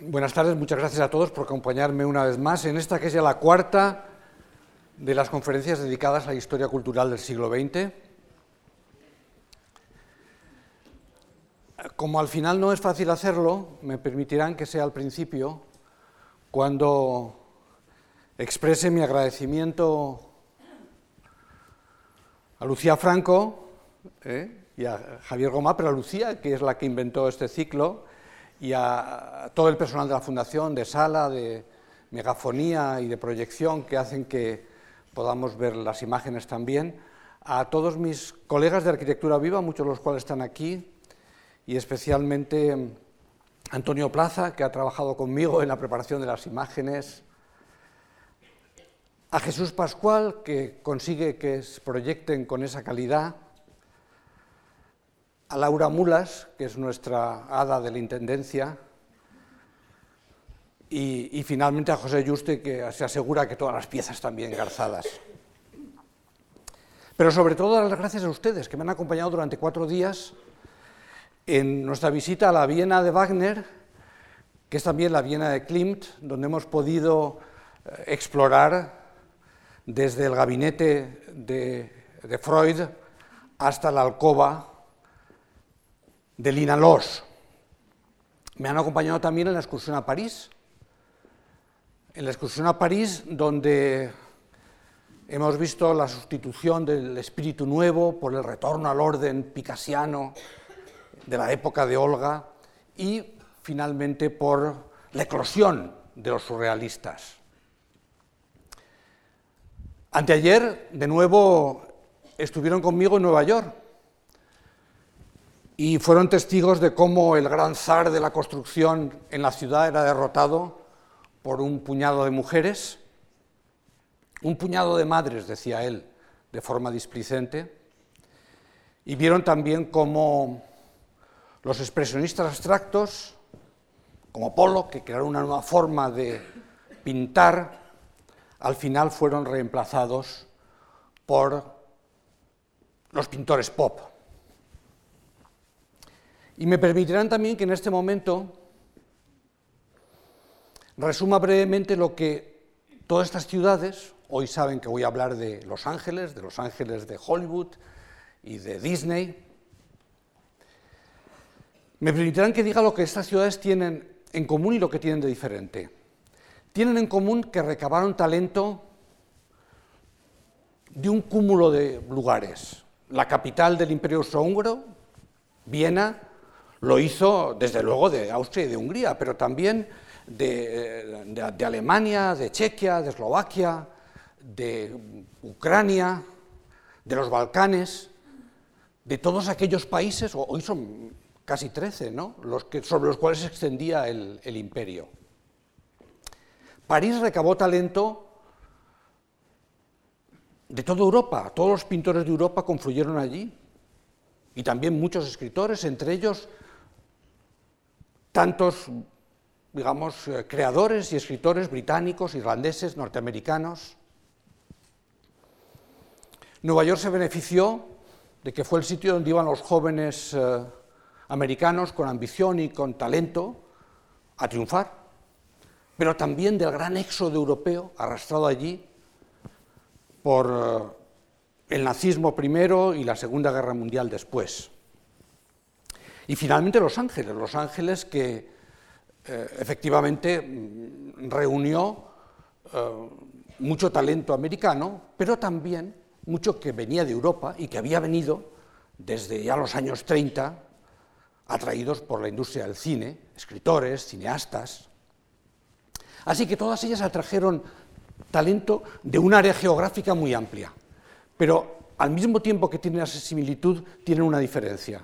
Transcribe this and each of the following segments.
Buenas tardes, muchas gracias a todos por acompañarme una vez más en esta que es ya la cuarta de las conferencias dedicadas a la historia cultural del siglo XX. Como al final no es fácil hacerlo, me permitirán que sea al principio cuando exprese mi agradecimiento a Lucía Franco ¿eh? y a Javier Gomá, pero a Lucía, que es la que inventó este ciclo, y a todo el personal de la Fundación, de sala, de megafonía y de proyección que hacen que podamos ver las imágenes también, a todos mis colegas de Arquitectura Viva, muchos de los cuales están aquí, y especialmente Antonio Plaza, que ha trabajado conmigo en la preparación de las imágenes, a Jesús Pascual, que consigue que se proyecten con esa calidad, a Laura Mulas, que es nuestra hada de la Intendencia, y, finalmente a José Juste, que se asegura que todas las piezas están bien garzadas. Pero sobre todo dar las gracias a ustedes, que me han acompañado durante cuatro días en nuestra visita a la Viena de Wagner, que es también la Viena de Klimt, donde hemos podido eh, explorar desde el gabinete de Freud hasta la alcoba de Lina Los. Me han acompañado también en la excursión a París, en la excursión a París donde hemos visto la sustitución del espíritu nuevo por el retorno al orden picasiano de la época de Olga y finalmente por la eclosión de los surrealistas. Anteayer, de nuevo, estuvieron conmigo en Nueva York y fueron testigos de cómo el gran zar de la construcción en la ciudad era derrotado por un puñado de mujeres, un puñado de madres, decía él, de forma displicente, y vieron también cómo los expresionistas abstractos, como Polo, que crearon una nueva forma de pintar, al final fueron reemplazados por los pintores pop. Y me permitirán también que en este momento resuma brevemente lo que todas estas ciudades, hoy saben que voy a hablar de Los Ángeles, de Los Ángeles de Hollywood y de Disney, me permitirán que diga lo que estas ciudades tienen en común y lo que tienen de diferente. Tienen en común que recabaron talento de un cúmulo de lugares. La capital del Imperio Austrohúngaro, Viena, lo hizo, desde luego, de Austria y de Hungría, pero también de, Alemania, de Chequia, de Eslovaquia, de Ucrania, de los Balcanes, de todos aquellos países, hoy son casi 13, ¿no? los que, sobre los cuales se extendía el imperio. París recabó talento de toda Europa, todos los pintores de Europa confluyeron allí, y también muchos escritores, entre ellos tantos, digamos, eh, creadores y escritores británicos, irlandeses, norteamericanos. Nueva York se benefició de que fue el sitio donde iban los jóvenes eh, americanos con ambición y con talento a triunfar, pero también del gran éxodo europeo arrastrado allí por eh, el nazismo primero y la Segunda Guerra Mundial después. Y finalmente Los Ángeles, Los Ángeles que eh, efectivamente mm, reunió eh, mucho talento americano, pero también mucho que venía de Europa y que había venido desde ya los años 30, atraídos por la industria del cine, escritores, cineastas. Así que todas ellas atrajeron talento de un área geográfica muy amplia, pero al mismo tiempo que tienen esa similitud, tienen una diferencia.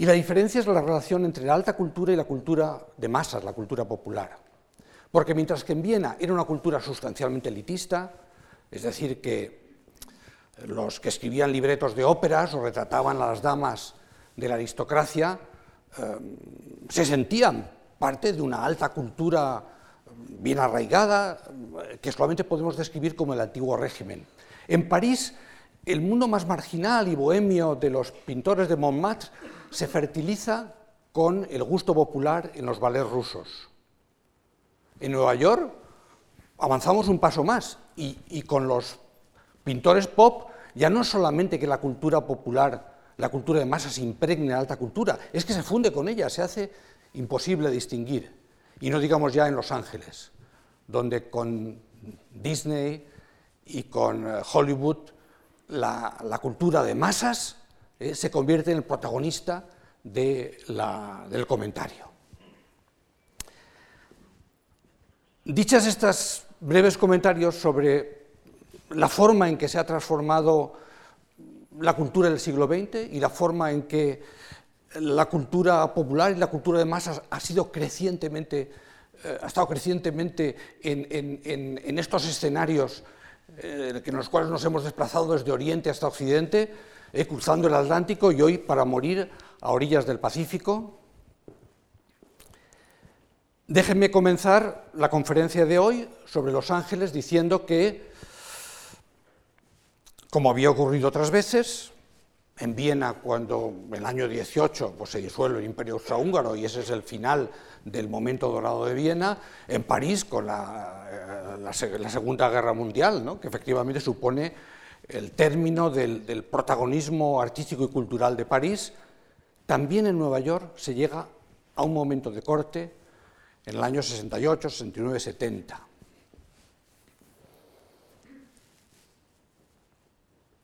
Y la diferencia es la relación entre la alta cultura y la cultura de masas, la cultura popular. Porque mientras que en Viena era una cultura sustancialmente elitista, es decir, que los que escribían libretos de óperas o retrataban a las damas de la aristocracia eh, se sentían parte de una alta cultura bien arraigada, que solamente podemos describir como el antiguo régimen. En París, el mundo más marginal y bohemio de los pintores de Montmartre se fertiliza con el gusto popular en los ballets rusos. En Nueva York avanzamos un paso más y, con los pintores pop ya no solamente que la cultura popular, la cultura de masas impregne la alta cultura, es que se funde con ella, se hace imposible distinguir. Y no digamos ya en Los Ángeles, donde con Disney y con eh, Hollywood la, cultura de masas eh, se convierte en el protagonista del comentario. Dichas estas breves comentarios sobre la forma en que se ha transformado la cultura del siglo XX y la forma en que la cultura popular y la cultura de masas ha sido crecientemente, eh, ha estado crecientemente en, estos escenarios eh, en los cuales nos hemos desplazado desde Oriente hasta Occidente, cruzando el Atlántico y hoy para morir a orillas del Pacífico. Déjenme comenzar la conferencia de hoy sobre Los Ángeles diciendo que, como había ocurrido otras veces, en Viena cuando el año 18 pues, se disuelve el Imperio Austrohúngaro y ese es el final del momento dorado de Viena, en París con la, eh, Segunda Guerra Mundial, que efectivamente supone el término del protagonismo artístico y cultural de París, también en Nueva York se llega a un momento de corte en el año 68, 69, 70.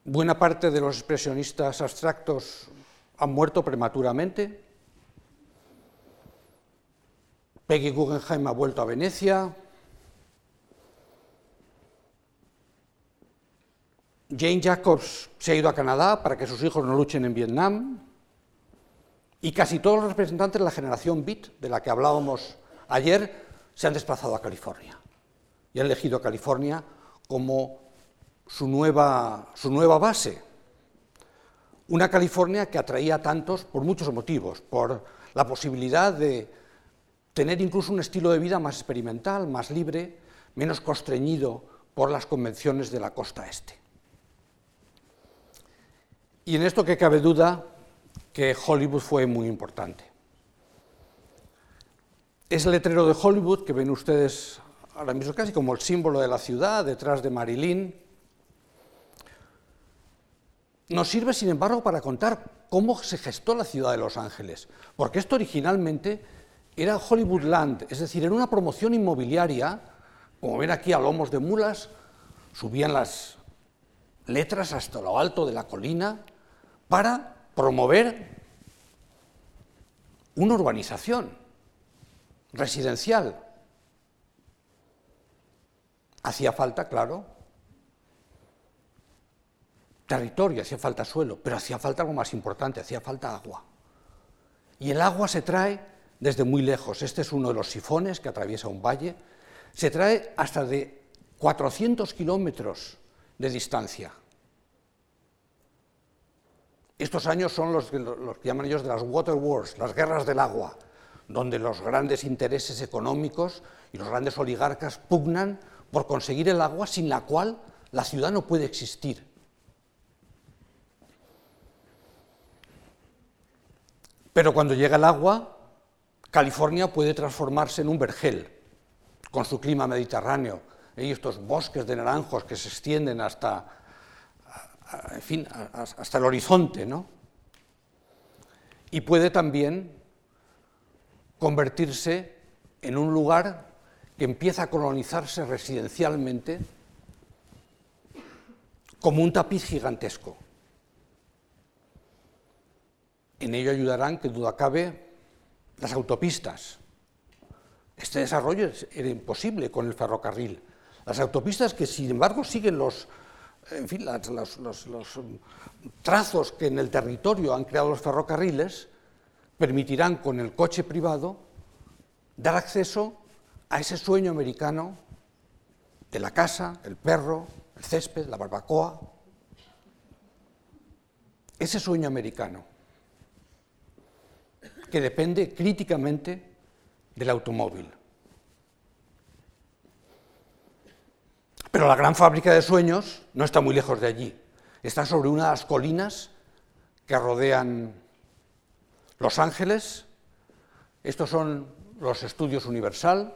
Buena parte de los expresionistas abstractos han muerto prematuramente. Peggy Guggenheim ha vuelto a Venecia. Jane Jacobs se ha ido a Canadá para que sus hijos no luchen en Vietnam. Y casi todos los representantes de la generación Beat, de la que hablábamos ayer, se han desplazado a California y han elegido a California como su nueva, su nueva base. Una California que atraía a tantos por muchos motivos, por la posibilidad de tener incluso un estilo de vida más experimental, más libre, menos constreñido por las convenciones de la costa este. Y en esto que cabe duda que Hollywood fue muy importante. Es el letrero de Hollywood que ven ustedes ahora mismo casi como el símbolo de la ciudad, detrás de Marilyn. Nos sirve, sin embargo, para contar cómo se gestó la ciudad de Los Ángeles, porque esto originalmente era Hollywoodland, es decir, era una promoción inmobiliaria, como ven aquí a lomos de mulas, subían las letras hasta lo alto de la colina para promover una urbanización residencial. Hacía falta, claro, territorio, hacía falta suelo, pero hacía falta algo más importante, hacía falta agua. Y el agua se trae desde muy lejos. Este es uno de los sifones que atraviesa un valle. Se trae hasta de 400 kilómetros de distancia. Estos años son los, los que llaman ellos de las water wars, las guerras del agua donde los grandes intereses económicos y los grandes oligarcas pugnan por conseguir el agua sin la cual la ciudad no puede existir. Pero cuando llega el agua, California puede transformarse en un vergel, con su clima mediterráneo, y estos bosques de naranjos que se extienden hasta, en fin, hasta el horizonte, ¿no? Y puede también convertirse en un lugar que empieza a colonizarse residencialmente como un tapiz gigantesco. En ello ayudarán, que duda cabe, las autopistas. Este desarrollo era imposible con el ferrocarril. Las autopistas que, sin embargo, siguen los, en fin, los trazos que en el territorio han creado los ferrocarriles, permitirán con el coche privado dar acceso a ese sueño americano de la casa, el perro, el césped, la barbacoa. Ese sueño americano que depende críticamente del automóvil. Pero la gran fábrica de sueños no está muy lejos de allí. Está sobre una de las colinas que rodean los Ángeles Estos son los estudios Universal,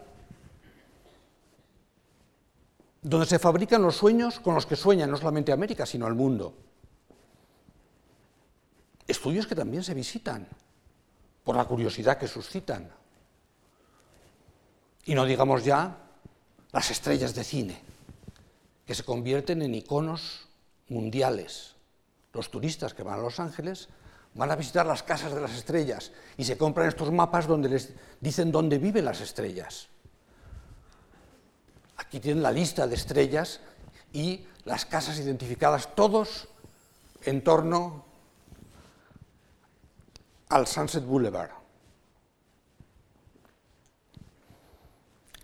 donde se fabrican los sueños con los que sueña no solamente América, sino el mundo. Estudios que también se visitan por la curiosidad que suscitan. Y no digamos ya las estrellas de cine, que se convierten en iconos mundiales. Los turistas que van a Los Ángeles van a visitar las casas de las estrellas y se compran estos mapas donde les dicen dónde viven las estrellas. Aquí tienen la lista de estrellas y las casas identificadas, todos en torno al Sunset Boulevard,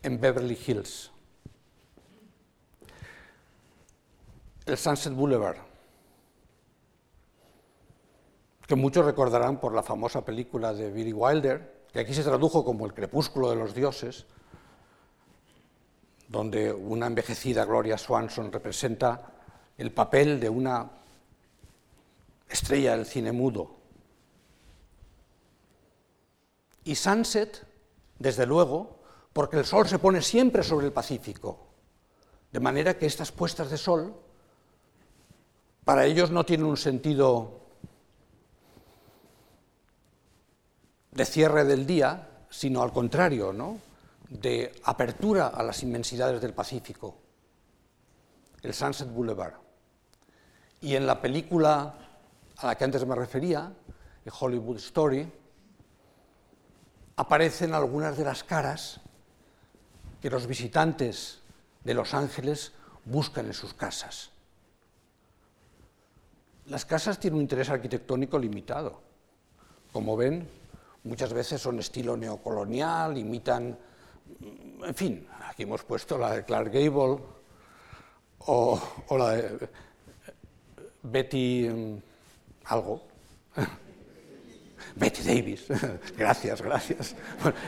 en Beverly Hills. El Sunset Boulevard que muchos recordarán por la famosa película de Billy Wilder, que aquí se tradujo como El crepúsculo de los dioses, donde una envejecida Gloria Swanson representa el papel de una estrella del cine mudo. Y Sunset, desde luego, porque el sol se pone siempre sobre el Pacífico, de manera que estas puestas de sol para ellos no tienen un sentido de cierre del día, sino al contrario, ¿no? de apertura a las inmensidades del Pacífico, el Sunset Boulevard. Y en la película a la que antes me refería, el Hollywood Story, aparecen algunas de las caras que los visitantes de Los Ángeles buscan en sus casas. Las casas tienen un interés arquitectónico limitado. Como ven, muchas veces son estilo neocolonial, imitan, en fin, aquí hemos puesto la de Clark Gable o, la de Betty mm, algo. Betty Davis, gracias, gracias.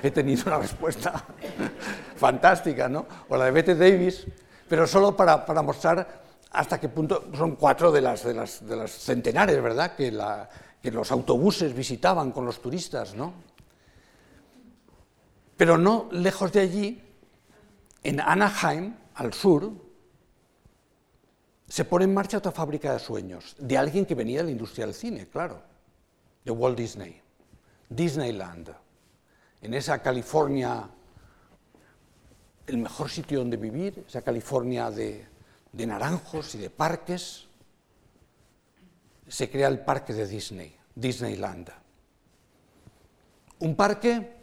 he tenido una respuesta fantástica, ¿no? O la de Betty Davis, pero solo para, mostrar hasta qué punto son cuatro de las, de las, de las centenares, ¿verdad? Que la, que los autobuses visitaban con los turistas, ¿no? Pero no lejos de allí, en Anaheim, al sur, se pone en marcha otra fábrica de sueños, de alguien que venía de la industria del cine, claro, de Walt Disney, Disneyland, en esa California, el mejor sitio donde vivir, esa California de, de naranjos y de parques, se crea el parque de Disney, Disneyland. Un parque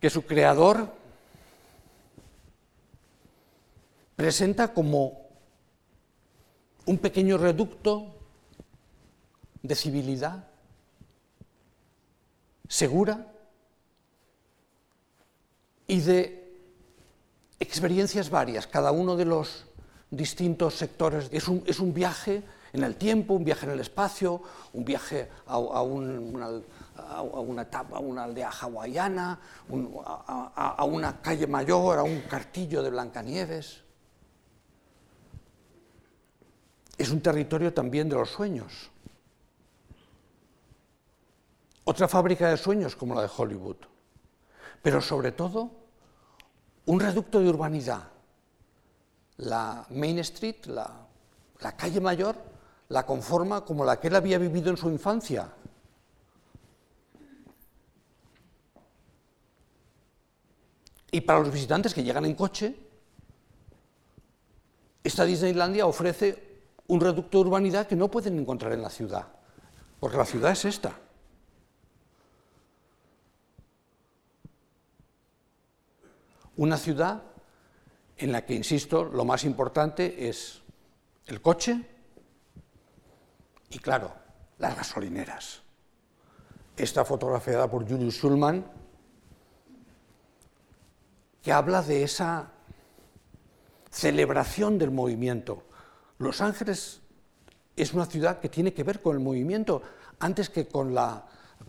que su creador presenta como un pequeño reducto de civilidad segura y de experiencias varias, cada uno de los distintos sectores. Es un, un viaje en el tiempo, un viaje en el espacio, un viaje a, una, una, etapa, a una aldea hawaiana, a, una calle mayor, a un cartillo de Blancanieves. Es un territorio también de los sueños. Otra fábrica de sueños como la de Hollywood. Pero sobre todo, un reducto de urbanidad la Main Street, la, calle mayor, la conforma como la que él había vivido en su infancia. Y para los visitantes que llegan en coche, esta Disneylandia ofrece un reducto de urbanidad que no pueden encontrar en la ciudad, porque la ciudad es esta. Una ciudad en la que, insisto, lo más importante es el coche y, claro, las gasolineras. Esta fotografiada por Julius Schulman, que habla de esa celebración del movimiento. Los Ángeles es una ciudad que tiene que ver con el movimiento antes que con la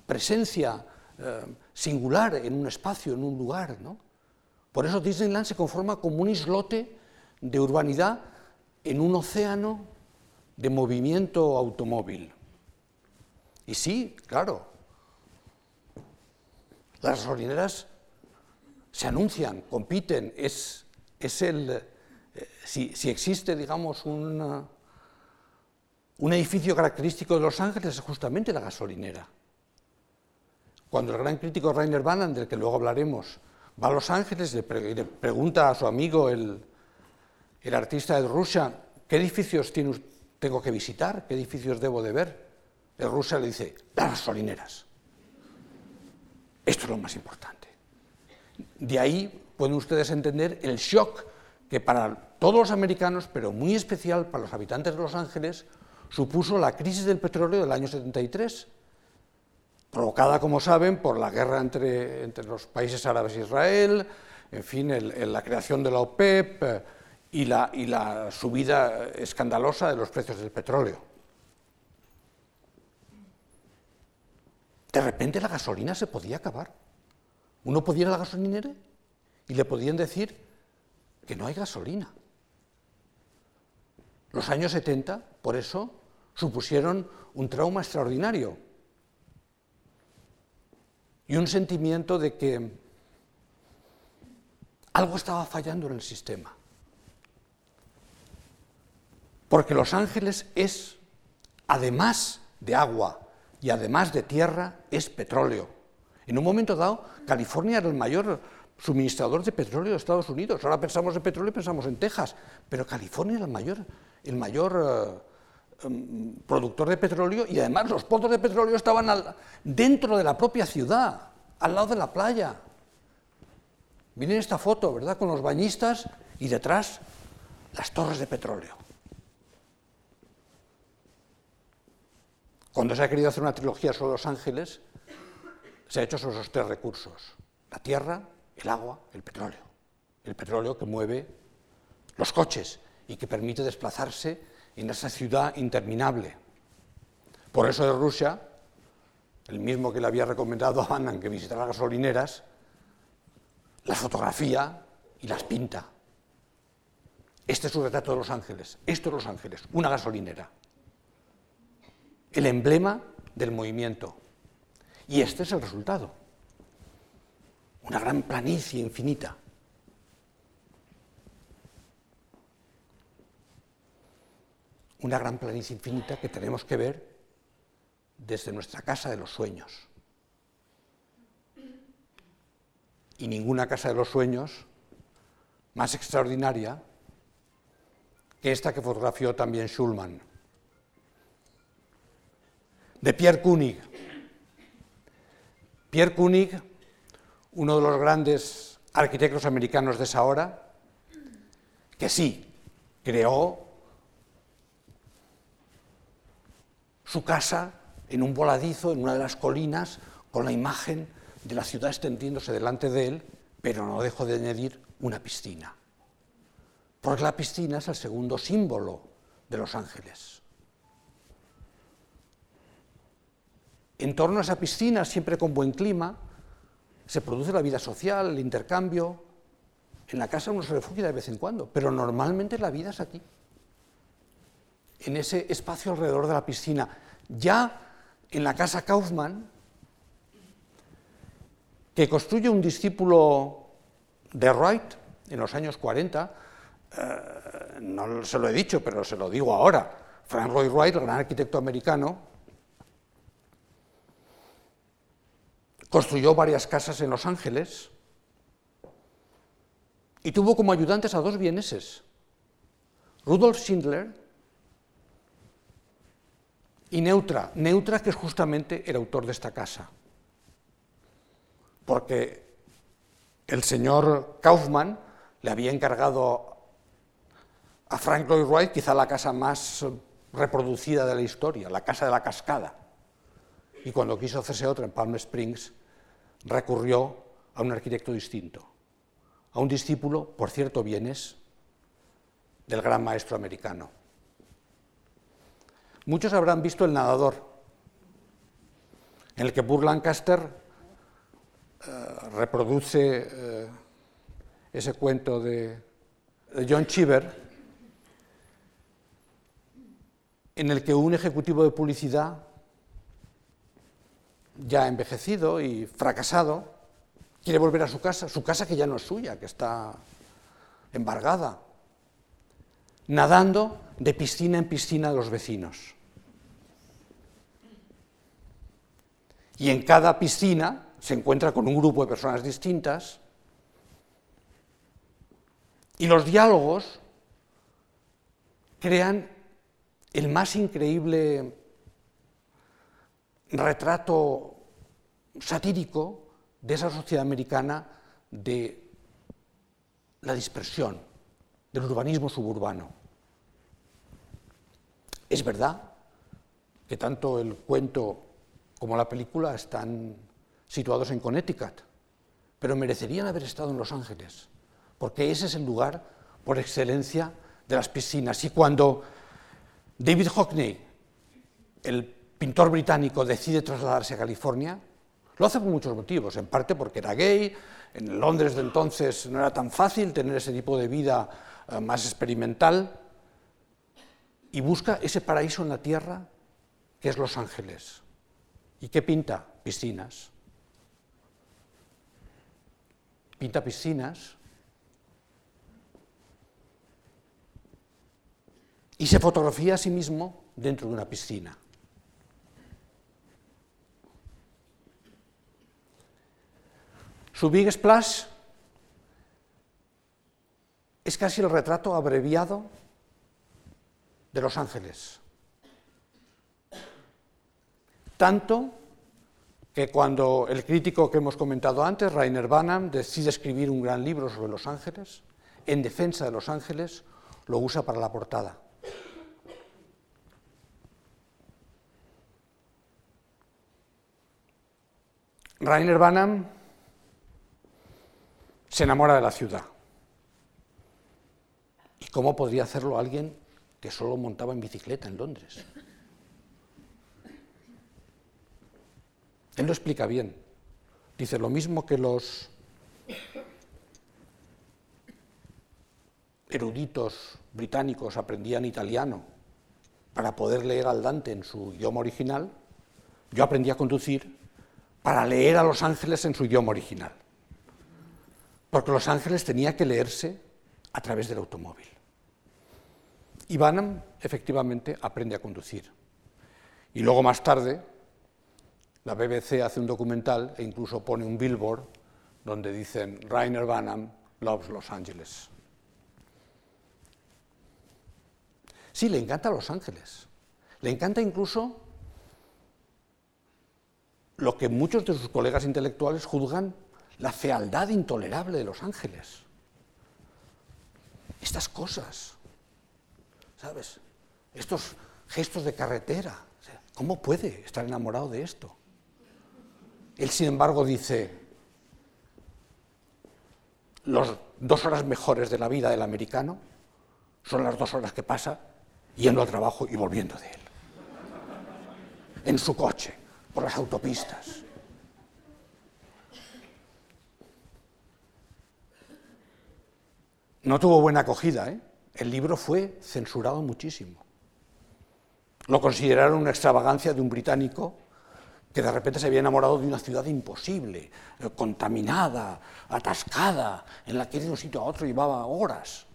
presencia eh, singular en un espacio, en un lugar. ¿no? Por eso Disneyland se conforma como un islote de urbanidad en un océano de movimiento automóvil. Y sí, claro, Las gasolineras se anuncian, compiten, es, es el, eh, si, si, existe, digamos, un, un edificio característico de Los Ángeles, es justamente la gasolinera. Cuando el gran crítico Rainer Bannan, del que luego hablaremos, va a Los Ángeles y le, pregunta a su amigo, el, el artista de Rusia, ¿qué edificios tengo que visitar? ¿Qué edificios debo de ver? El ruso le dice, las gasolineras. Esto es lo más importante. De ahí pueden ustedes entender el shock que para todos los americanos, pero muy especial para los habitantes de Los Ángeles, supuso la crisis del petróleo del año 73, provocada, como saben, por la guerra entre, entre los países árabes e Israel, en fin, la creación de la OPEP eh, y la, y la subida escandalosa de los precios del petróleo. De repente la gasolina se podía acabar. Uno podía ir a la gasolinera y le podían decir que no hay gasolina. Los años 70, por eso, supusieron un trauma extraordinario y un sentimiento de que algo estaba fallando en el sistema. Porque Los Ángeles es, además de agua y además de tierra, es petróleo. En un momento dado, California era el mayor suministrador de petróleo de Estados Unidos. Ahora pensamos en petróleo y pensamos en Texas, pero California era el mayor, el mayor em, productor de petróleo y además los pozos de petróleo estaban dentro de la propia ciudad, al lado de la playa. Miren esta foto, ¿verdad? Con los bañistas y detrás las torres de petróleo. Cuando se ha querido hacer una trilogía sobre los ángeles, se ha hecho sobre esos tres recursos, la tierra, el agua, el petróleo. El petróleo que mueve los coches y que permite desplazarse en esa ciudad interminable. Por eso de Rusia, el mismo que le había recomendado a Annan que visitara gasolineras, las fotografía y las pinta. Este es su retrato de Los Ángeles, esto es Los Ángeles, una gasolinera. El emblema del movimiento. Y este es el resultado. Una gran planicie infinita. Una gran planicie infinita que tenemos que ver desde nuestra casa de los sueños. Y ninguna casa de los sueños más extraordinaria que esta que fotografió también Schulman. De Pierre Koenig, Pierre Koenig, uno de los grandes arquitectos americanos de esa hora, que sí, creó su casa en un voladizo, en una de las colinas, con la imagen de la ciudad extendiéndose delante de él, pero no dejó de añadir una piscina. Porque la piscina es el segundo símbolo de Los Ángeles. En torno a esa piscina, siempre con buen clima, se produce la vida social, el intercambio. En la casa uno se refugia de vez en cuando, pero normalmente la vida es aquí, en ese espacio alrededor de la piscina. Ya en la casa Kaufmann, que construye un discípulo de Wright en los años 40, eh, no se lo he dicho, pero se lo digo ahora, Frank Lloyd Wright, el gran arquitecto americano, Construyó varias casas en Los Ángeles y tuvo como ayudantes a dos vieneses, Rudolf Schindler y Neutra. Neutra, que es justamente el autor de esta casa. Porque el señor Kaufmann le había encargado a Frank Lloyd Wright quizá la casa más reproducida de la historia, la casa de la cascada. Y cuando quiso hacerse otra en Palm Springs, recurrió a un arquitecto distinto, a un discípulo, por cierto, bienes, del gran maestro americano. Muchos habrán visto El nadador, en el que Burr Lancaster eh, reproduce eh, ese cuento de, de John Cheever, en el que un ejecutivo de publicidad ya envejecido y fracasado, quiere volver a su casa, su casa que ya no es suya, que está embargada, nadando de piscina en piscina de los vecinos. Y en cada piscina se encuentra con un grupo de personas distintas y los diálogos crean el más increíble retrato satírico de esa sociedad americana de la dispersión, del urbanismo suburbano. Es verdad que tanto el cuento como la película están situados en Connecticut, pero merecerían haber estado en Los Ángeles, porque ese es el lugar por excelencia de las piscinas. Y cuando David Hockney, el pintor británico, decide trasladarse a California, lo hace por muchos motivos, en parte porque era gay, en Londres de entonces no era tan fácil tener ese tipo de vida eh, más experimental, y busca ese paraíso en la tierra que es Los Ángeles. ¿Y qué pinta? Piscinas. Pinta piscinas. Y se fotografía a sí mismo dentro de una piscina. Su Big Splash es casi el retrato abreviado de Los Ángeles. Tanto que cuando el crítico que hemos comentado antes, Rainer Banham, decide escribir un gran libro sobre Los Ángeles, en defensa de Los Ángeles, lo usa para la portada. Rainer Banham se enamora de la ciudad. ¿Y cómo podría hacerlo alguien que solo montaba en bicicleta en Londres? Él lo explica bien. Dice lo mismo que los eruditos británicos aprendían italiano para poder leer al Dante en su idioma original, yo aprendí a conducir para leer a Los Ángeles en su idioma original. Porque Los Ángeles tenía que leerse a través del automóvil. Y Banham efectivamente aprende a conducir. Y luego más tarde, la BBC hace un documental e incluso pone un billboard donde dicen Rainer Banham loves Los Ángeles. Sí, le encanta Los Ángeles. Le encanta incluso lo que muchos de sus colegas intelectuales juzgan la fealdad intolerable de Los Ángeles. Estas cosas, ¿sabes? Estos gestos de carretera. ¿Cómo puede estar enamorado de esto? Él, sin embargo, dice, las dos horas mejores de la vida del americano son las dos horas que pasa yendo al trabajo y volviendo de él, en su coche, por las autopistas. No tuvo buena acogida, ¿eh? El libro fue censurado muchísimo. Lo consideraron una extravagancia de un británico que de repente se había enamorado de una ciudad imposible, eh, contaminada, atascada, en la que de un sitio a otro llevaba horas.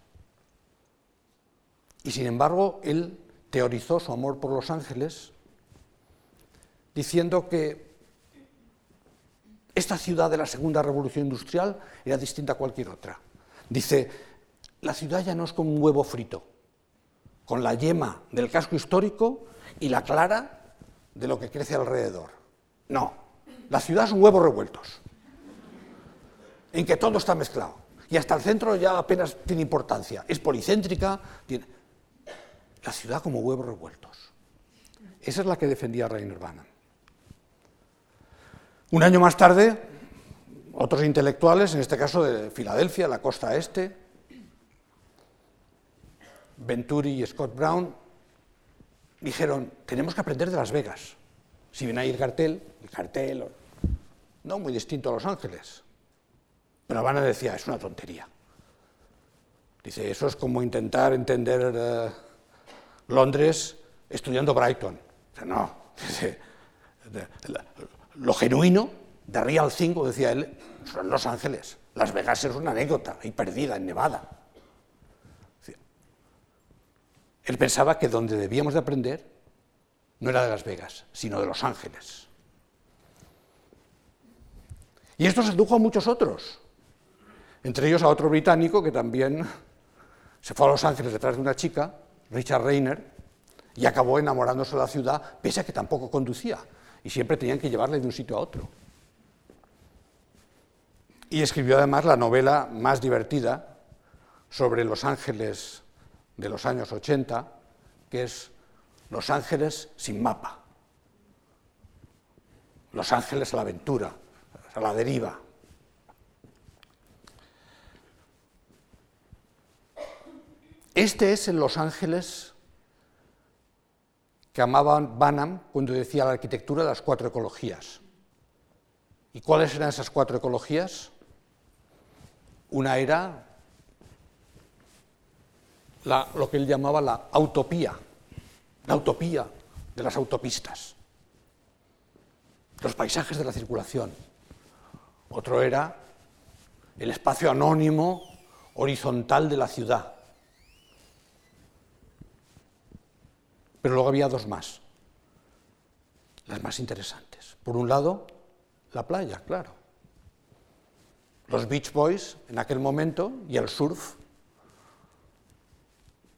Y sin embargo, él teorizó su amor por Los Ángeles diciendo que esta ciudad de la Segunda Revolución Industrial era distinta a cualquier otra. Dice, la ciudad ya no es como un huevo frito, con la yema del casco histórico y la clara de lo que crece alrededor. No, la ciudad son huevos revueltos, en que todo está mezclado. Y hasta el centro ya apenas tiene importancia. Es policéntrica. La ciudad como huevos revueltos. Esa es la que defendía Rainer Banham. Un año más tarde, otros intelectuales, en este caso de Filadelfia, la costa este, Venturi y Scott Brown, dijeron, tenemos que aprender de Las Vegas. Si ven ahí el cartel, el cartel, no muy distinto a Los Ángeles. Pero Habana decía, es una tontería. Dice, eso es como intentar entender eh, Londres estudiando Brighton. no, lo genuino The Real Thing, como decía él, son Los Ángeles. Las Vegas es una anécdota, ahí perdida, en Nevada. Él pensaba que donde debíamos de aprender no era de Las Vegas, sino de Los Ángeles. Y esto sedujo a muchos otros, entre ellos a otro británico que también se fue a Los Ángeles detrás de una chica, Richard Rayner, y acabó enamorándose de la ciudad, pese a que tampoco conducía, y siempre tenían que llevarle de un sitio a otro. Y escribió además la novela más divertida sobre Los Ángeles de los años 80, que es Los Ángeles sin mapa. Los Ángeles a la aventura, a la deriva. Este es el Los Ángeles que amaba Banham cuando decía la arquitectura de las cuatro ecologías. ¿Y cuáles eran esas cuatro ecologías? Una era lo que él llamaba la utopía, la utopía de las autopistas, los paisajes de la circulación. Otro era el espacio anónimo horizontal de la ciudad. Pero luego había dos más, las más interesantes. Por un lado, la playa, claro. Los Beach Boys en aquel momento y el surf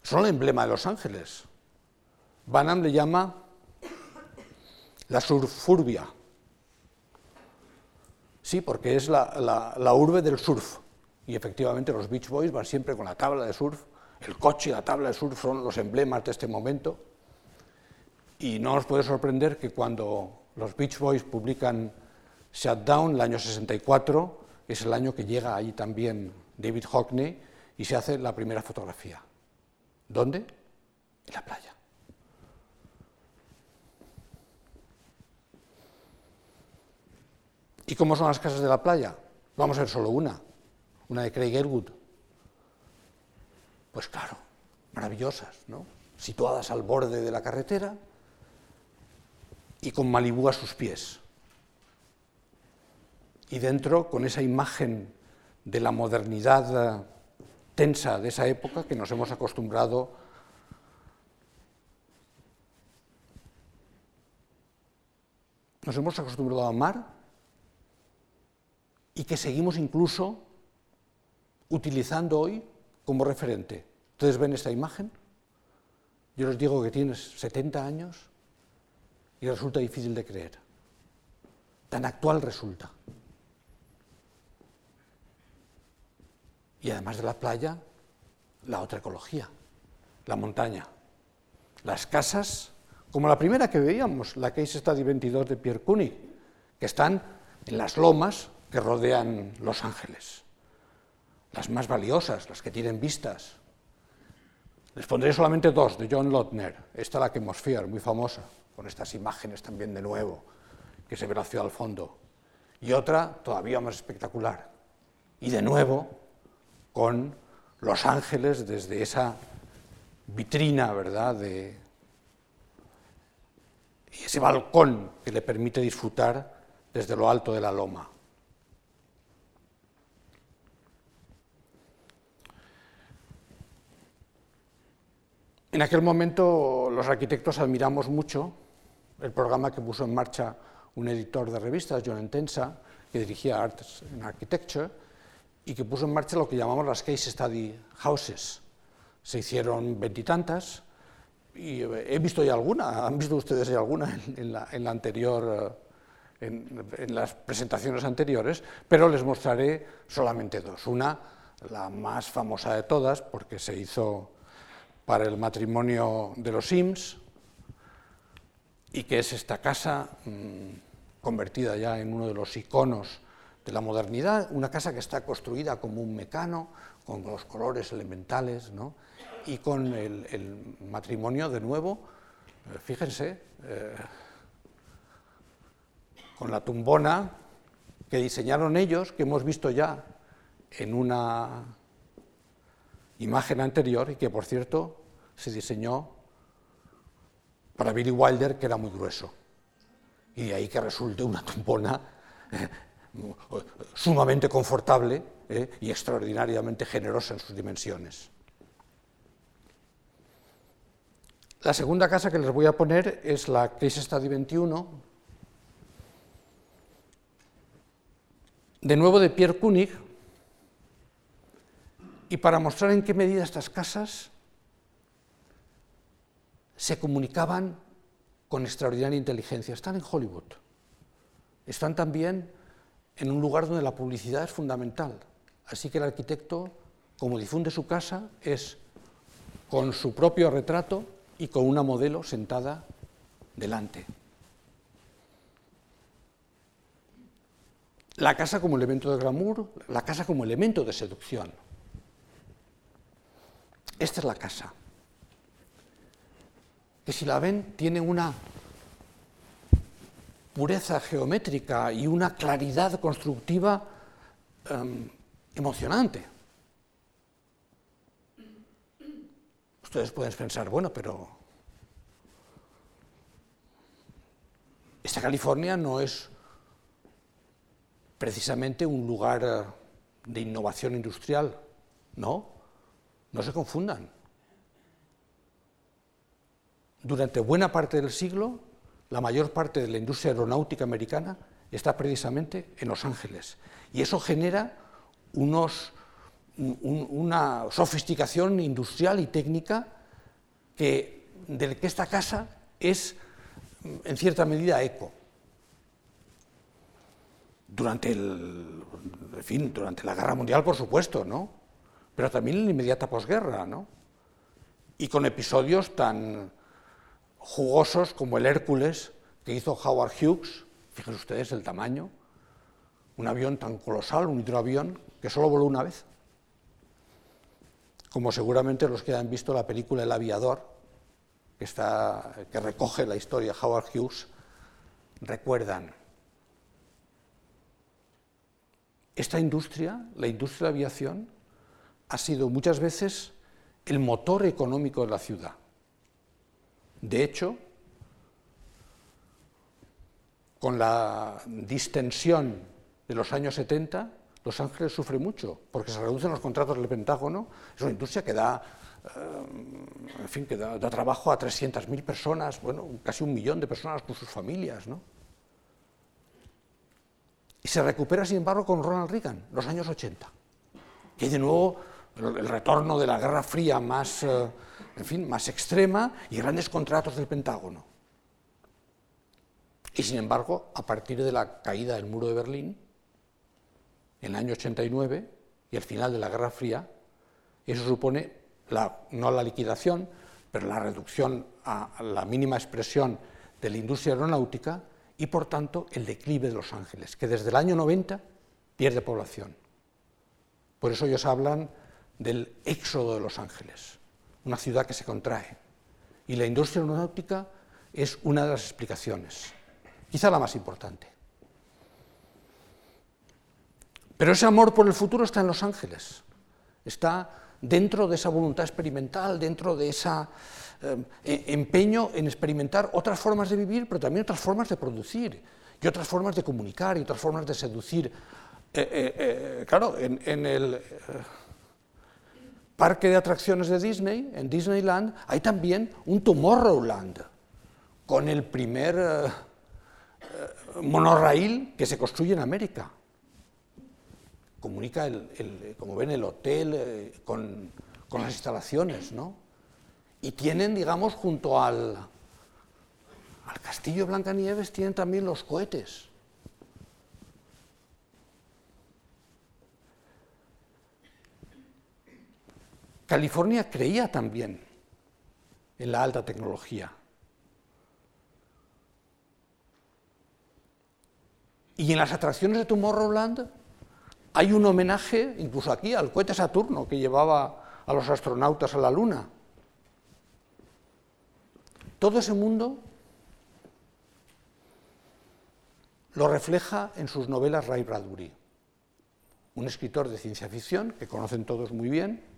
son el emblema de Los Ángeles. Banham le llama la surfurbia. Sí, porque es la, urbe del surf. Y efectivamente los Beach Boys van siempre con la tabla de surf. El coche y la tabla de surf son los emblemas de este momento. Y no os puede sorprender que cuando los Beach Boys publican Shutdown, el año 64, es el año que llega ahí también David Hockney y se hace la primera fotografía. ¿Dónde? En la playa. ¿Y cómo son las casas de la playa? Vamos a ver solo una, una de Craig Airwood. Pues claro, maravillosas, ¿no? Situadas al borde de la carretera y con Malibú a sus pies. Y dentro, con esa imagen de la modernidad tensa de esa época que nos hemos acostumbrado nos hemos acostumbrado a amar y que seguimos incluso utilizando hoy como referente. ¿Ustedes ven esta imagen? Yo les digo que tienes 70 años y resulta difícil de creer. Tan actual resulta. Y además de la playa, la otra ecología, la montaña. Las casas, como la primera que veíamos, la Case Study 22 de Pierre Cuny, que están en las lomas que rodean Los Ángeles. Las más valiosas, las que tienen vistas. Les pondré solamente dos, de John Lotner. Esta la que Atmosphere, muy famosa, con estas imágenes también de nuevo, que se ve la ciudad al fondo. Y otra todavía más espectacular. Y de nuevo, con los ángeles desde esa vitrina, ¿verdad?, de ese balcón que le permite disfrutar desde lo alto de la loma. En aquel momento los arquitectos admiramos mucho el programa que puso en marcha un editor de revistas, John Entensa, que dirigía Arts in Architecture, y que puso en marcha lo que llamamos las case study houses. Se hicieron veintitantas y he visto ya alguna, han visto ustedes ya alguna en, la, anterior, eh, en, las presentaciones anteriores, pero les mostraré solamente dos. Una, la más famosa de todas, porque se hizo para el matrimonio de los Sims, y que es esta casa mm, convertida ya en uno de los iconos de la modernidad, una casa que está construida como un mecano, con los colores elementales, y con el, matrimonio de nuevo, eh, fíjense, eh, con la tumbona que diseñaron ellos, que hemos visto ya en una imagen anterior y que, por cierto, se diseñó para Billy Wilder, que era muy grueso. Y de ahí que resulte una tumbona sumamente confortable ¿eh? y extraordinariamente generosa en sus dimensiones. La segunda casa que les voy a poner es la Case Study 21, de nuevo de Pierre Kunig, y para mostrar en qué medida estas casas se comunicaban con extraordinaria inteligencia. Están en Hollywood, están también en un lugar donde la publicidad es fundamental. Así que el arquitecto, como difunde su casa, es con su propio retrato y con una modelo sentada delante. La casa como elemento de glamour, la casa como elemento de seducción. Esta es la casa, que si la ven tiene una pureza geométrica y una claridad constructiva em, emocionante. Ustedes pueden pensar, bueno, pero esta California no es precisamente un lugar eh, de innovación industrial, no, no se confundan. Durante buena parte del siglo, la mayor parte de la industria aeronáutica americana está precisamente en Los Ángeles. Y eso genera una sofisticación industrial y técnica que, del que esta casa es, en cierta medida, eco. Durante, el, durante la Guerra Mundial, por supuesto, ¿no? pero también en la inmediata posguerra, ¿no? y con episodios tan jugosos como el Hércules que hizo Howard Hughes, fíjense ustedes el tamaño, un avión tan colosal, un hidroavión, que solo voló una vez como seguramente los que han visto la película El aviador, que, está, que recoge la historia de Howard Hughes, recuerdan. Esta industria, la industria de la aviación, ha sido muchas veces el motor económico de la ciudad. De hecho, con la distensión de los años 70, los Ángeles sufre mucho porque se reducen los contratos del Pentágono. Es una industria que da, eh, en fin, que da, trabajo a 300.000 personas, bueno, casi un millón de personas con sus familias, ¿no? Y se recupera, sin embargo, con Ronald Reagan, los años 80, que de nuevo el retorno de la Guerra Fría más, eh, en fin, más extrema y grandes contratos del Pentágono. Y sin embargo, a partir de la caída del muro de Berlín, en el año 89 y el final de la Guerra Fría, eso supone no la liquidación, pero la reducción a la mínima expresión de la industria aeronáutica y, por tanto, el declive de Los Ángeles, que desde el año 90 pierde población. Por eso ellos hablan del éxodo de Los Ángeles, una ciudad que se contrae. Y la industria aeronáutica es una de las explicaciones, quizá la más importante. Pero ese amor por el futuro está en Los Ángeles, está dentro de esa voluntad experimental, dentro de ese eh, empeño en experimentar otras formas de vivir, pero también otras formas de producir, y otras formas de comunicar, y otras formas de seducir. Eh, eh, claro, en el parque de atracciones de Disney, en Disneyland, hay también un Tomorrowland, con el primer monorraíl que se construye en América comunica, el, como ven, el hotel eh, con, con, las instalaciones, ¿no? Y tienen, digamos, junto al, al castillo Blancanieves, tienen también los cohetes. California creía también en la alta tecnología. Y en las atracciones de Tomorrowland hay un homenaje, incluso aquí, al cohete Saturno que llevaba a los astronautas a la Luna. Todo ese mundo lo refleja en sus novelas Ray Bradbury, un escritor de ciencia ficción que conocen todos muy bien,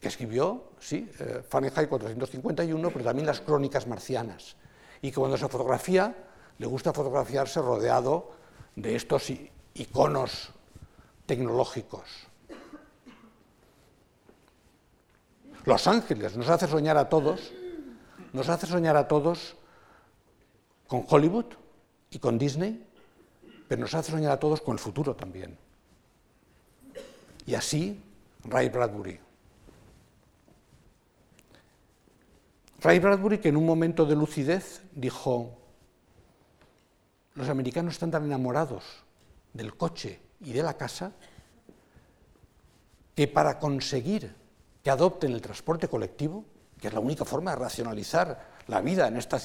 que escribió, sí, eh, Fahrenheit 451, pero también las crónicas marcianas, y que cuando se fotografía le gusta fotografiarse rodeado de estos iconos tecnológicos. Los Ángeles nos hace soñar a todos, nos hace soñar a todos con Hollywood y con Disney, pero nos hace soñar a todos con el futuro también. Y así Ray Bradbury. Ray Bradbury que en un momento de lucidez dijo, los americanos están tan enamorados del coche y de la casa que para conseguir que adopten el transporte colectivo, que es la única forma de racionalizar la vida en esta,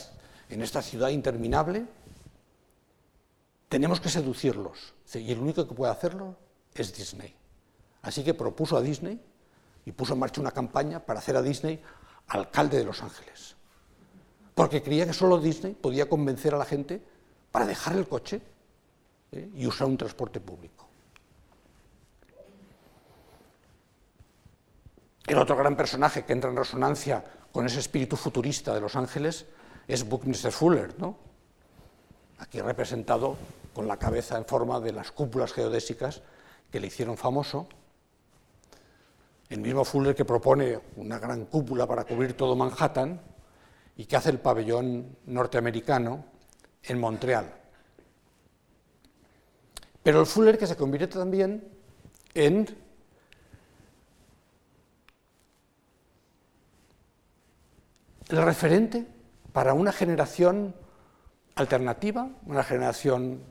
en esta ciudad interminable, tenemos que seducirlos. Y el único que puede hacerlo es Disney. Así que propuso a Disney y puso en marcha una campaña para hacer a Disney alcalde de Los Ángeles. Porque creía que solo Disney podía convencer a la gente para dejar el coche ¿eh? y usar un transporte público. El otro gran personaje que entra en resonancia con ese espíritu futurista de Los Ángeles es Buckminster Fuller, ¿no? aquí representado con la cabeza en forma de las cúpulas geodésicas que le hicieron famoso. El mismo Fuller que propone una gran cúpula para cubrir todo Manhattan y que hace el pabellón norteamericano en Montreal. Pero el Fuller que se convierte también en el referente para una generación alternativa, una generación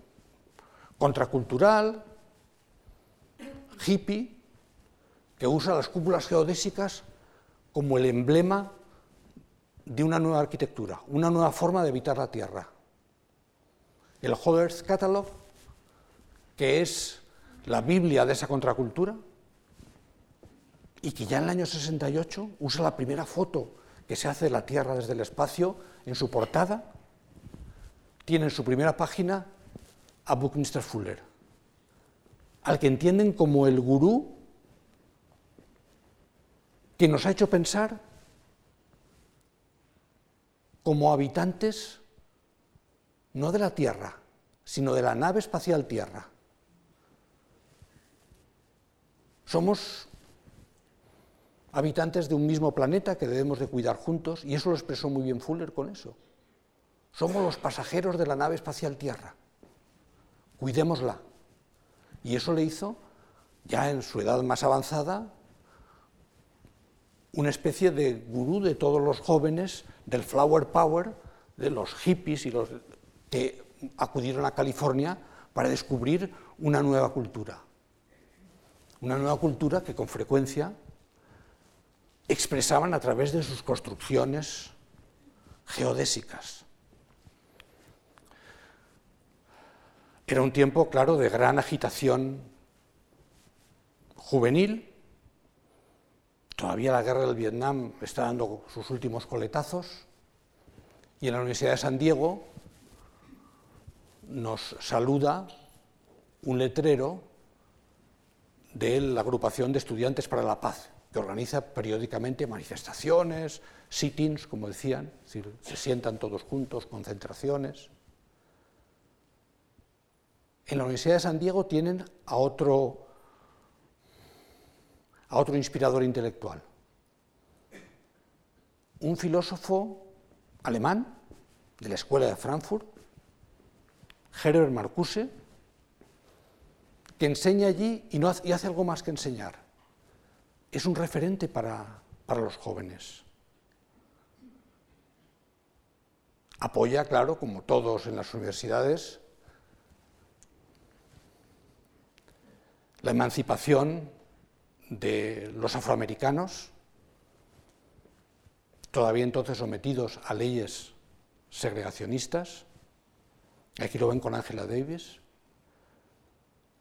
contracultural, hippie, que usa las cúpulas geodésicas como el emblema de una nueva arquitectura, una nueva forma de habitar la Tierra. El Whole Earth Catalog, que es la Biblia de esa contracultura, y que ya en el año 68 usa la primera foto que se hace de la Tierra desde el espacio en su portada, tiene en su primera página a Buckminster Fuller, al que entienden como el gurú que nos ha hecho pensar como habitantes no de la Tierra, sino de la nave espacial Tierra. Somos habitantes de un mismo planeta que debemos de cuidar juntos, y eso lo expresó muy bien Fuller con eso. Somos los pasajeros de la nave espacial Tierra. Cuidémosla. Y eso le hizo, ya en su edad más avanzada, una especie de gurú de todos los jóvenes del Flower Power, de los hippies y los que acudieron a California para descubrir una nueva cultura. Una nueva cultura que con frecuencia expresaban a través de sus construcciones geodésicas. Era un tiempo, claro, de gran agitación juvenil. Todavía la guerra del Vietnam está dando sus últimos coletazos. Y en la Universidad de San Diego nos saluda un letrero de la agrupación de estudiantes para la paz, que organiza periódicamente manifestaciones, sit-ins, como decían, se sientan todos juntos, concentraciones. En la Universidad de San Diego tienen a otro, a otro inspirador intelectual, un filósofo alemán de la Escuela de Frankfurt, Herbert Marcuse, que enseña allí y, no hace, y hace algo más que enseñar es un referente para, los jóvenes. Apoya, claro, como todos en las universidades, la emancipación de los afroamericanos, todavía entonces sometidos a leyes segregacionistas, aquí lo ven con Angela Davis,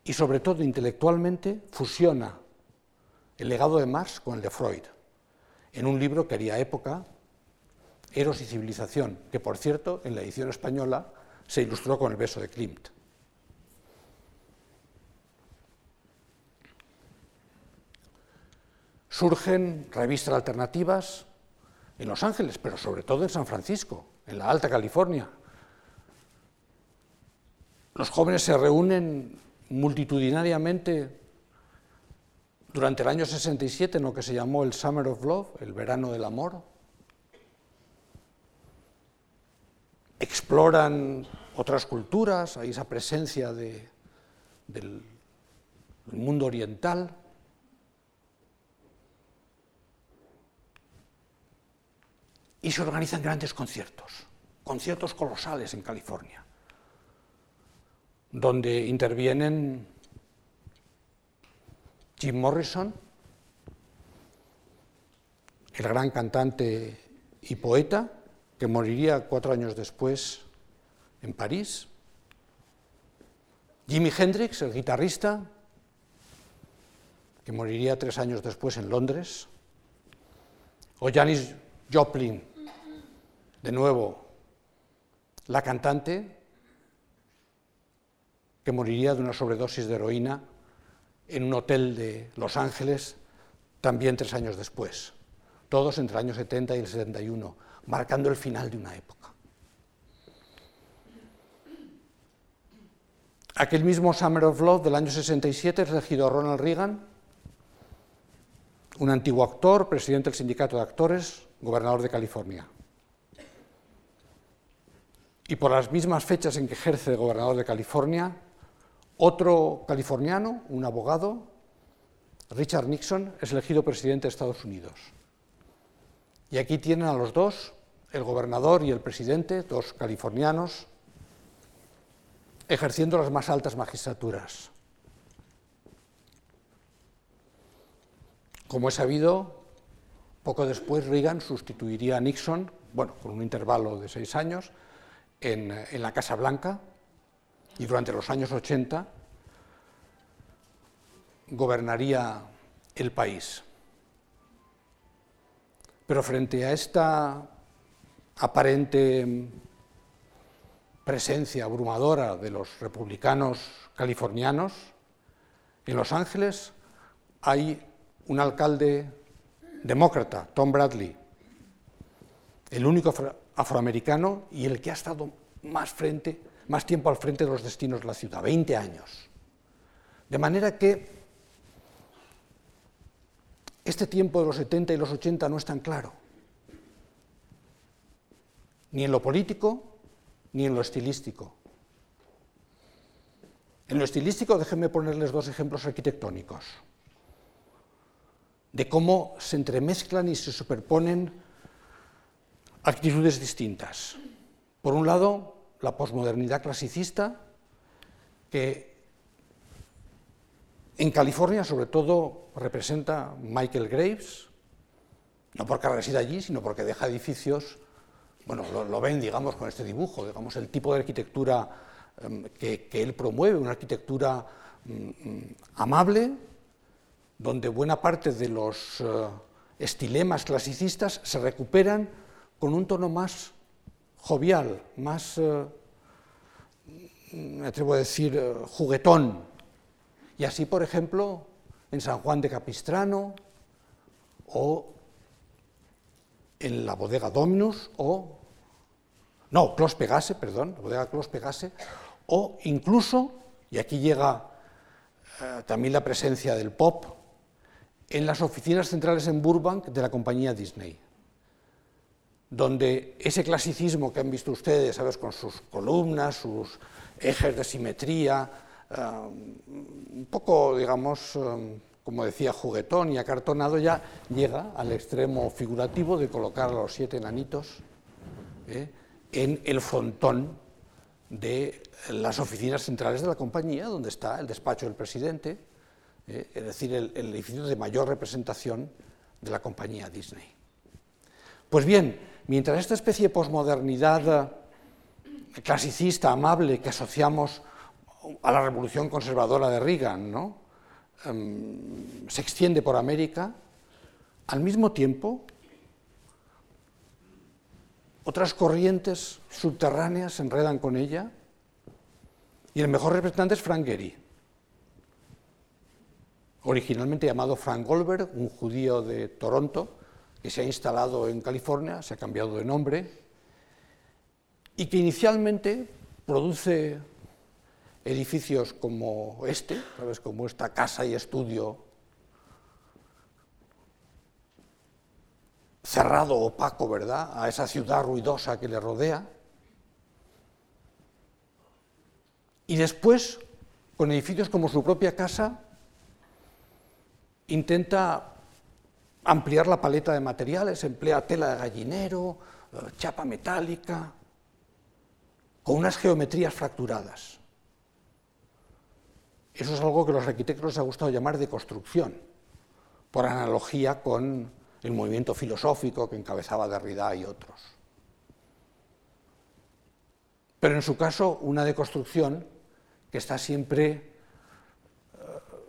y sobre todo intelectualmente fusiona el legado de Marx con el de Freud, en un libro que haría época, Eros y Civilización, que por cierto en la edición española se ilustró con el beso de Klimt. Surgen revistas alternativas en Los Ángeles, pero sobre todo en San Francisco, en la Alta California. los jóvenes se reúnen multitudinariamente durante el año 67 en lo que se llamó el Summer of Love, el verano del amor. Exploran otras culturas, hay esa presencia del, del mundo oriental. Y se organizan grandes conciertos, conciertos colosales en California, donde intervienen Jim Morrison, el gran cantante y poeta, que moriría cuatro años después en París, Jimi Hendrix, el guitarrista, que moriría tres años después en Londres, o Janis Joplin, de nuevo, la cantante, que moriría de una sobredosis de heroína en un hotel de Los Ángeles también tres años después, todos entre el año 70 y el 71, marcando el final de una época. Aquel mismo Summer of Love del año 67 es elegido a Ronald Reagan, un antiguo actor, presidente del sindicato de actores, gobernador de California. Y por las mismas fechas en que ejerce de gobernador de California, otro californiano, un abogado, Richard Nixon, es elegido presidente de Estados Unidos. Y aquí tienen a los dos, el gobernador y el presidente, dos californianos, ejerciendo las más altas magistraturas. Como he sabido, poco después Reagan sustituiría a Nixon, bueno, con un intervalo de seis años, en, la Casa Blanca, y durante los años 80 gobernaría el país. Pero frente a esta aparente presencia abrumadora de los republicanos californianos, en Los Ángeles hay un alcalde demócrata, Tom Bradley, el único afroamericano y el que ha estado más frente más tiempo al frente de los destinos de la ciudad, 20 años. De manera que este tiempo de los 70 y los 80 no es tan claro, ni en lo político ni en lo estilístico. En lo estilístico, déjenme ponerles dos ejemplos arquitectónicos, de cómo se entremezclan y se superponen actitudes distintas. Por un lado, la posmodernidad clasicista, que en California sobre todo representa Michael Graves, no porque resida allí, sino porque deja edificios, bueno, lo, ven, digamos, con este dibujo, digamos, el tipo de arquitectura em, que, él promueve, una arquitectura mm, mm, amable, donde buena parte de los eh, estilemas clasicistas se recuperan con un tono más jovial, más, eh, me atrevo a decir, eh, juguetón. Y así, por ejemplo, en San Juan de Capistrano o en la bodega Dominus o, no, Clos perdón, la bodega Clos o incluso, y aquí llega eh, también la presencia del pop, en las oficinas centrales en Burbank de la compañía Disney donde ese clasicismo que han visto ustedes, ¿sabes? con sus columnas, sus ejes de simetría, eh, un poco, digamos, eh, como decía, juguetón y acartonado, ya llega al extremo figurativo de colocar a los siete enanitos ¿eh? en el frontón de las oficinas centrales de la compañía, donde está el despacho del presidente, es decir, el edificio de mayor representación de la compañía Disney. Pues bien, mientras esta especie de posmodernidad eh, clasicista, amable, que asociamos a la revolución conservadora de Reagan. Em, se extiende por América, al mismo tiempo otras corrientes subterráneas se enredan con ella y el mejor representante es Frank Gehry, originalmente llamado Frank Goldberg, un judío de Toronto, que se ha instalado en California, se ha cambiado de nombre, y que inicialmente produce edificios como este, ¿sabes? como esta casa y estudio cerrado, opaco, ¿verdad?, a esa ciudad ruidosa que le rodea. Y después, con edificios como su propia casa, intenta ampliar la paleta de materiales, emplea tela de gallinero, eh, chapa metálica, con unas geometrías fracturadas. Eso es algo que los arquitectos les ha gustado llamar de construcción, por analogía con el movimiento filosófico que encabezaba Derrida y otros. Pero en su caso, una deconstrucción que está siempre eh,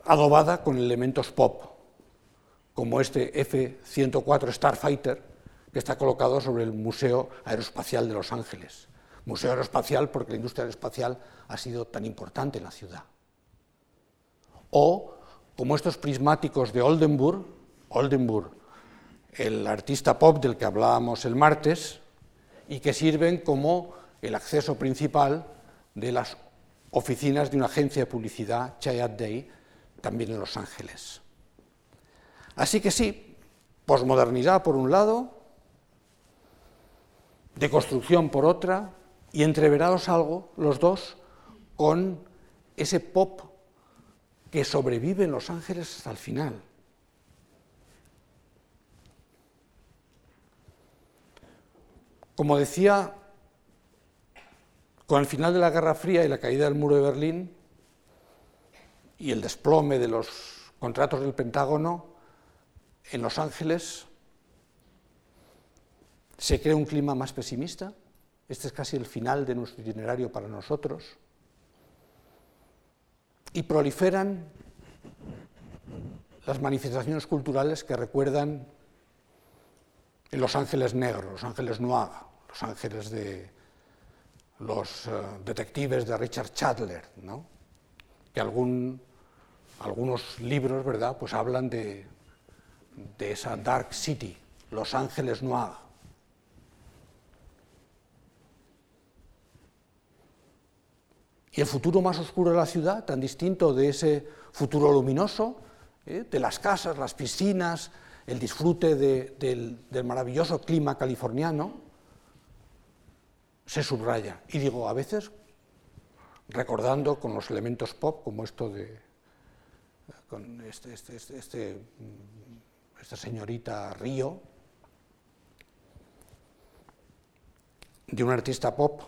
adobada con elementos pop, como este F-104 Starfighter, que está colocado sobre el Museo Aeroespacial de Los Ángeles. Museo Aeroespacial porque la industria aeroespacial ha sido tan importante en la ciudad. O como estos prismáticos de Oldenburg, Oldenburg, el artista pop del que hablábamos el martes, y que sirven como el acceso principal de las oficinas de una agencia de publicidad, Chayat Day, también en Los Ángeles. Así que sí, posmodernidad por un lado, deconstrucción por otra, y entreverados algo, los dos, con ese pop que sobrevive en Los Ángeles hasta el final. Como decía, con el final de la Guerra Fría y la caída del muro de Berlín y el desplome de los contratos del Pentágono, en Los Ángeles se crea un clima más pesimista. Este es casi el final de nuestro itinerario para nosotros. Y proliferan las manifestaciones culturales que recuerdan en Los Ángeles Negros, Los Ángeles Noir, Los Ángeles de los eh, detectives de Richard Chandler, ¿no? que algunos libros ¿verdad? Pues hablan de, de esa Dark City, Los Ángeles Noir. Y el futuro más oscuro de la ciudad, tan distinto de ese futuro luminoso, ¿eh? de las casas, las piscinas, el disfrute del, maravilloso clima californiano, se subraya. Y digo, a veces, recordando con los elementos pop, como esto de, con este, este, este, este esta señorita Río, de un artista pop,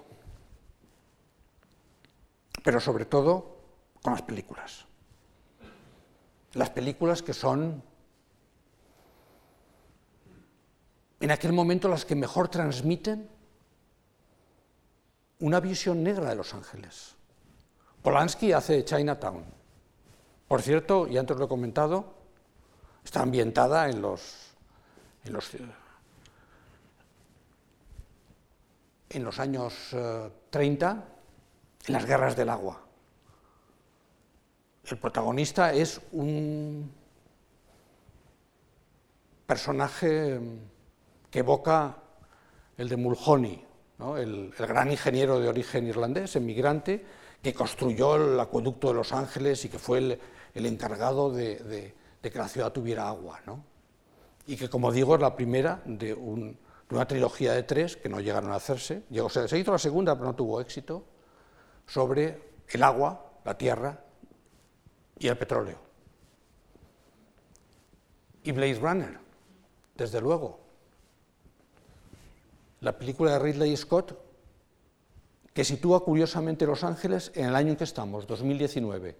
pero sobre todo con las películas. Las películas que son en aquel momento las que mejor transmiten una visión negra de Los Ángeles. Polanski hace Chinatown. Por cierto, y antes lo he comentado, Está ambientada en los, en los, en los años 30, eh, en las guerras del agua. El protagonista es un personaje que evoca el de Mulhoney, el, gran ingeniero de origen irlandés, emigrante, que construyó el acueducto de Los Ángeles y que fue el, encargado de de que la ciudad tuviera agua, ¿no? Y que, como digo, es la primera de, una trilogía de tres que no llegaron a hacerse. Llegó, se, se hizo la segunda, pero no tuvo éxito, sobre el agua, la tierra y el petróleo. Y Blade Runner, desde luego. La película de Ridley Scott, que sitúa curiosamente Los Ángeles en el año en que estamos, 2019,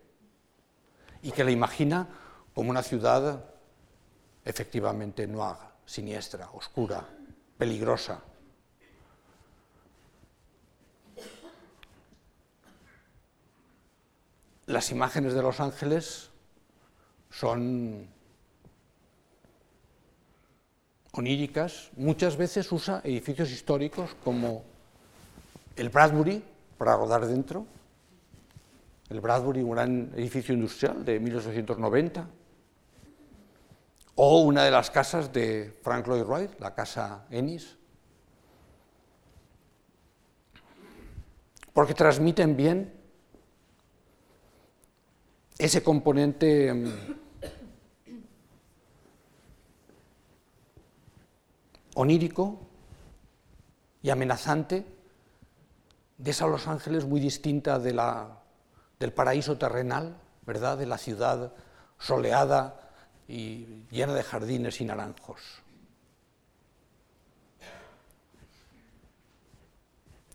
y que la imagina como una ciudad efectivamente noir, siniestra, oscura, peligrosa. Las imágenes de Los Ángeles son oníricas, muchas veces usa edificios históricos como el Bradbury para rodar dentro, el Bradbury, un gran edificio industrial de 1890, o una de las casas de Frank Lloyd Wright, la casa Ennis, porque transmiten bien ese componente mm, onírico y amenazante de esa Los Ángeles muy distinta de la, del paraíso terrenal, ¿verdad? de la ciudad soleada y llena de jardines y naranjos.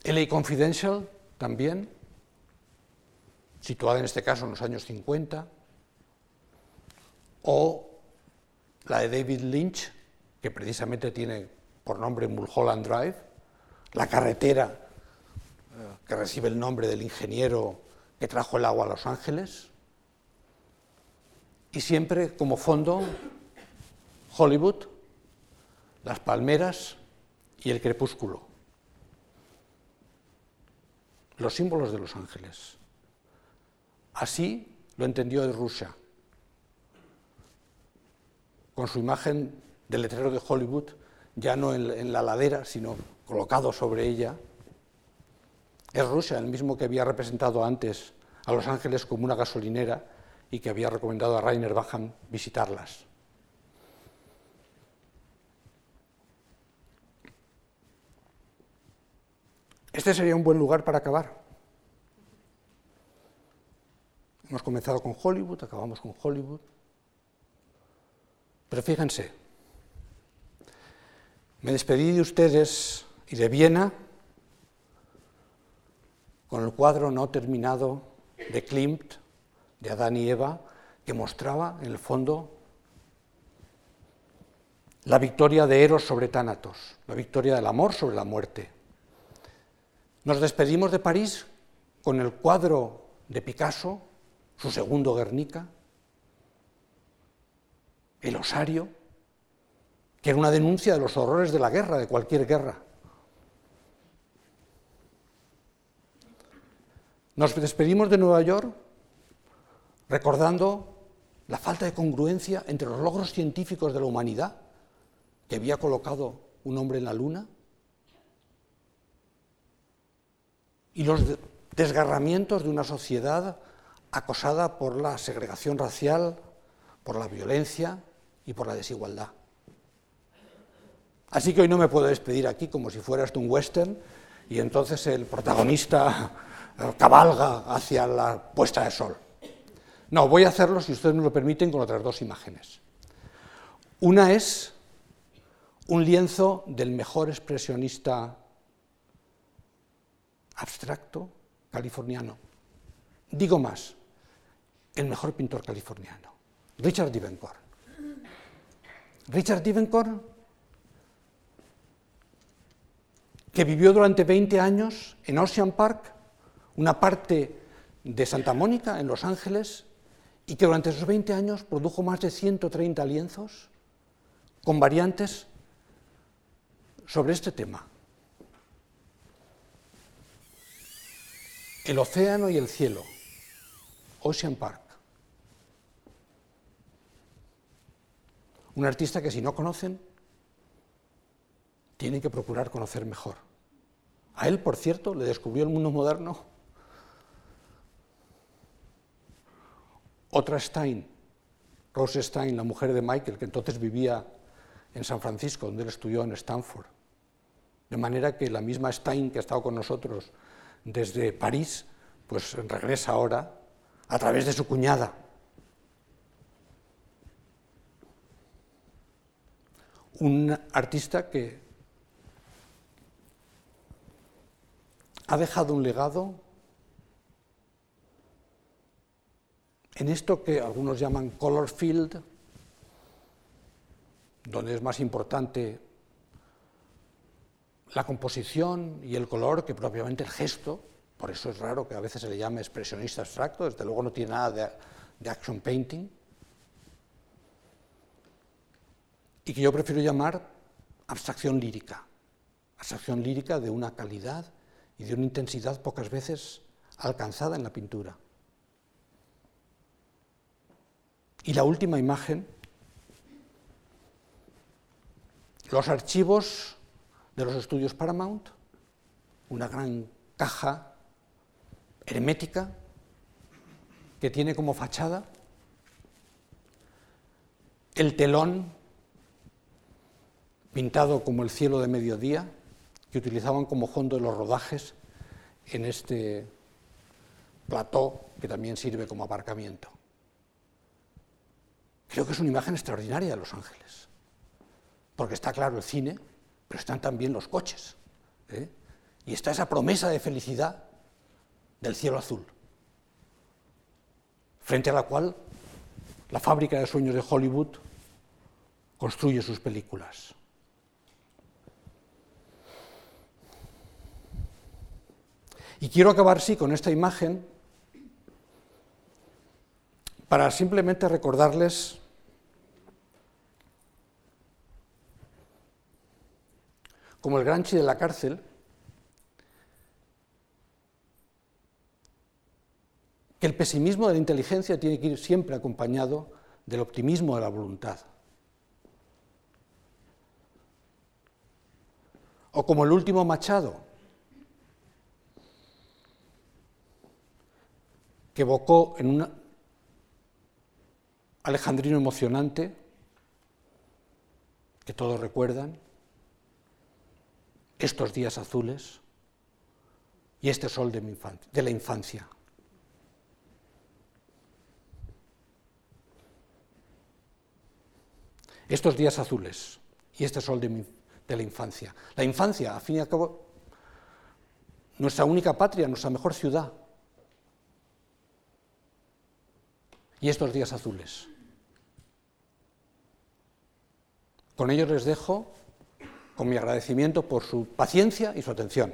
LA Confidential también, situada en este caso en los años 50, o la de David Lynch, que precisamente tiene por nombre Mulholland Drive, la carretera eh, que recibe el nombre del ingeniero que trajo el agua a Los Ángeles, y siempre como fondo Hollywood, las palmeras y el crepúsculo, los símbolos de Los Ángeles. Así lo entendió de Rusia, con su imagen del letrero de Hollywood, ya no en, la ladera, sino colocado sobre ella. Es Rusia, el mismo que había representado antes a Los Ángeles como una gasolinera y que había recomendado a Rainer Bacham visitarlas. Este sería un buen lugar para acabar. Hemos comenzado con Hollywood, acabamos con Hollywood. Pero fíjense, me despedí de ustedes y de Viena con el cuadro no terminado de Klimt, de Adán y Eva, que mostraba en el fondo la victoria de Eros sobre Tánatos, la victoria del amor sobre la muerte. Nos despedimos de París con el cuadro de Picasso su segundo Guernica, el osario, que era una denuncia de los horrores de la guerra, de cualquier guerra. Nos despedimos de Nueva York recordando la falta de congruencia entre los logros científicos de la humanidad, que había colocado un hombre en la luna, y los desgarramientos de una sociedad acosada por la segregación racial, por la violencia y por la desigualdad. Así que hoy no me puedo despedir aquí como si fuera esto un western y entonces el protagonista cabalga hacia la puesta de sol. No, voy a hacerlo, si ustedes me lo permiten, con otras dos imágenes. Una es un lienzo del mejor expresionista abstracto californiano. Digo más, el mejor pintor californiano, Richard Divencourt. Richard Divencourt, que vivió durante 20 años en Ocean Park, una parte de Santa Mónica, en Los Ángeles, y que durante esos 20 años produjo más de 130 lienzos con variantes sobre este tema. El océano y el cielo, Ocean Park. Un artista que si no conocen, tienen que procurar conocer mejor. A él, por cierto, le descubrió el mundo moderno otra Stein, Rose Stein, la mujer de Michael, que entonces vivía en San Francisco, donde él estudió en Stanford. De manera que la misma Stein que ha estado con nosotros desde París, pues regresa ahora a través de su cuñada. Un artista que ha dejado un legado en esto que algunos llaman color field, donde es más importante la composición y el color que propiamente el gesto, por eso es raro que a veces se le llame expresionista abstracto, desde luego no tiene nada de, action painting, y que yo prefiero llamar abstracción lírica, abstracción lírica de una calidad y de una intensidad pocas veces alcanzada en la pintura. Y la última imagen, los archivos de los estudios Paramount, una gran caja hermética que tiene como fachada el telón pintado como el cielo de mediodía, que utilizaban como fondo de los rodajes en este plató que también sirve como aparcamiento. Creo que es una imagen extraordinaria de Los Ángeles, porque está claro el cine, pero están también los coches. ¿eh? Y está esa promesa de felicidad del cielo azul, frente a la cual la fábrica de sueños de Hollywood construye sus películas. Y quiero acabar, sí, con esta imagen para simplemente recordarles como el Granchi de la cárcel, que el pesimismo de la inteligencia tiene que ir siempre acompañado del optimismo de la voluntad. O como el último Machado, que evocó en un alejandrino emocionante, que todos recuerdan, estos días azules y este sol de, mi de la infancia. Estos días azules y este sol de, de la infancia. La infancia, a fin y al cabo, nuestra única patria, nuestra mejor ciudad. Y estos días azules. Con ellos les dejo con mi agradecimiento por su paciencia y su atención.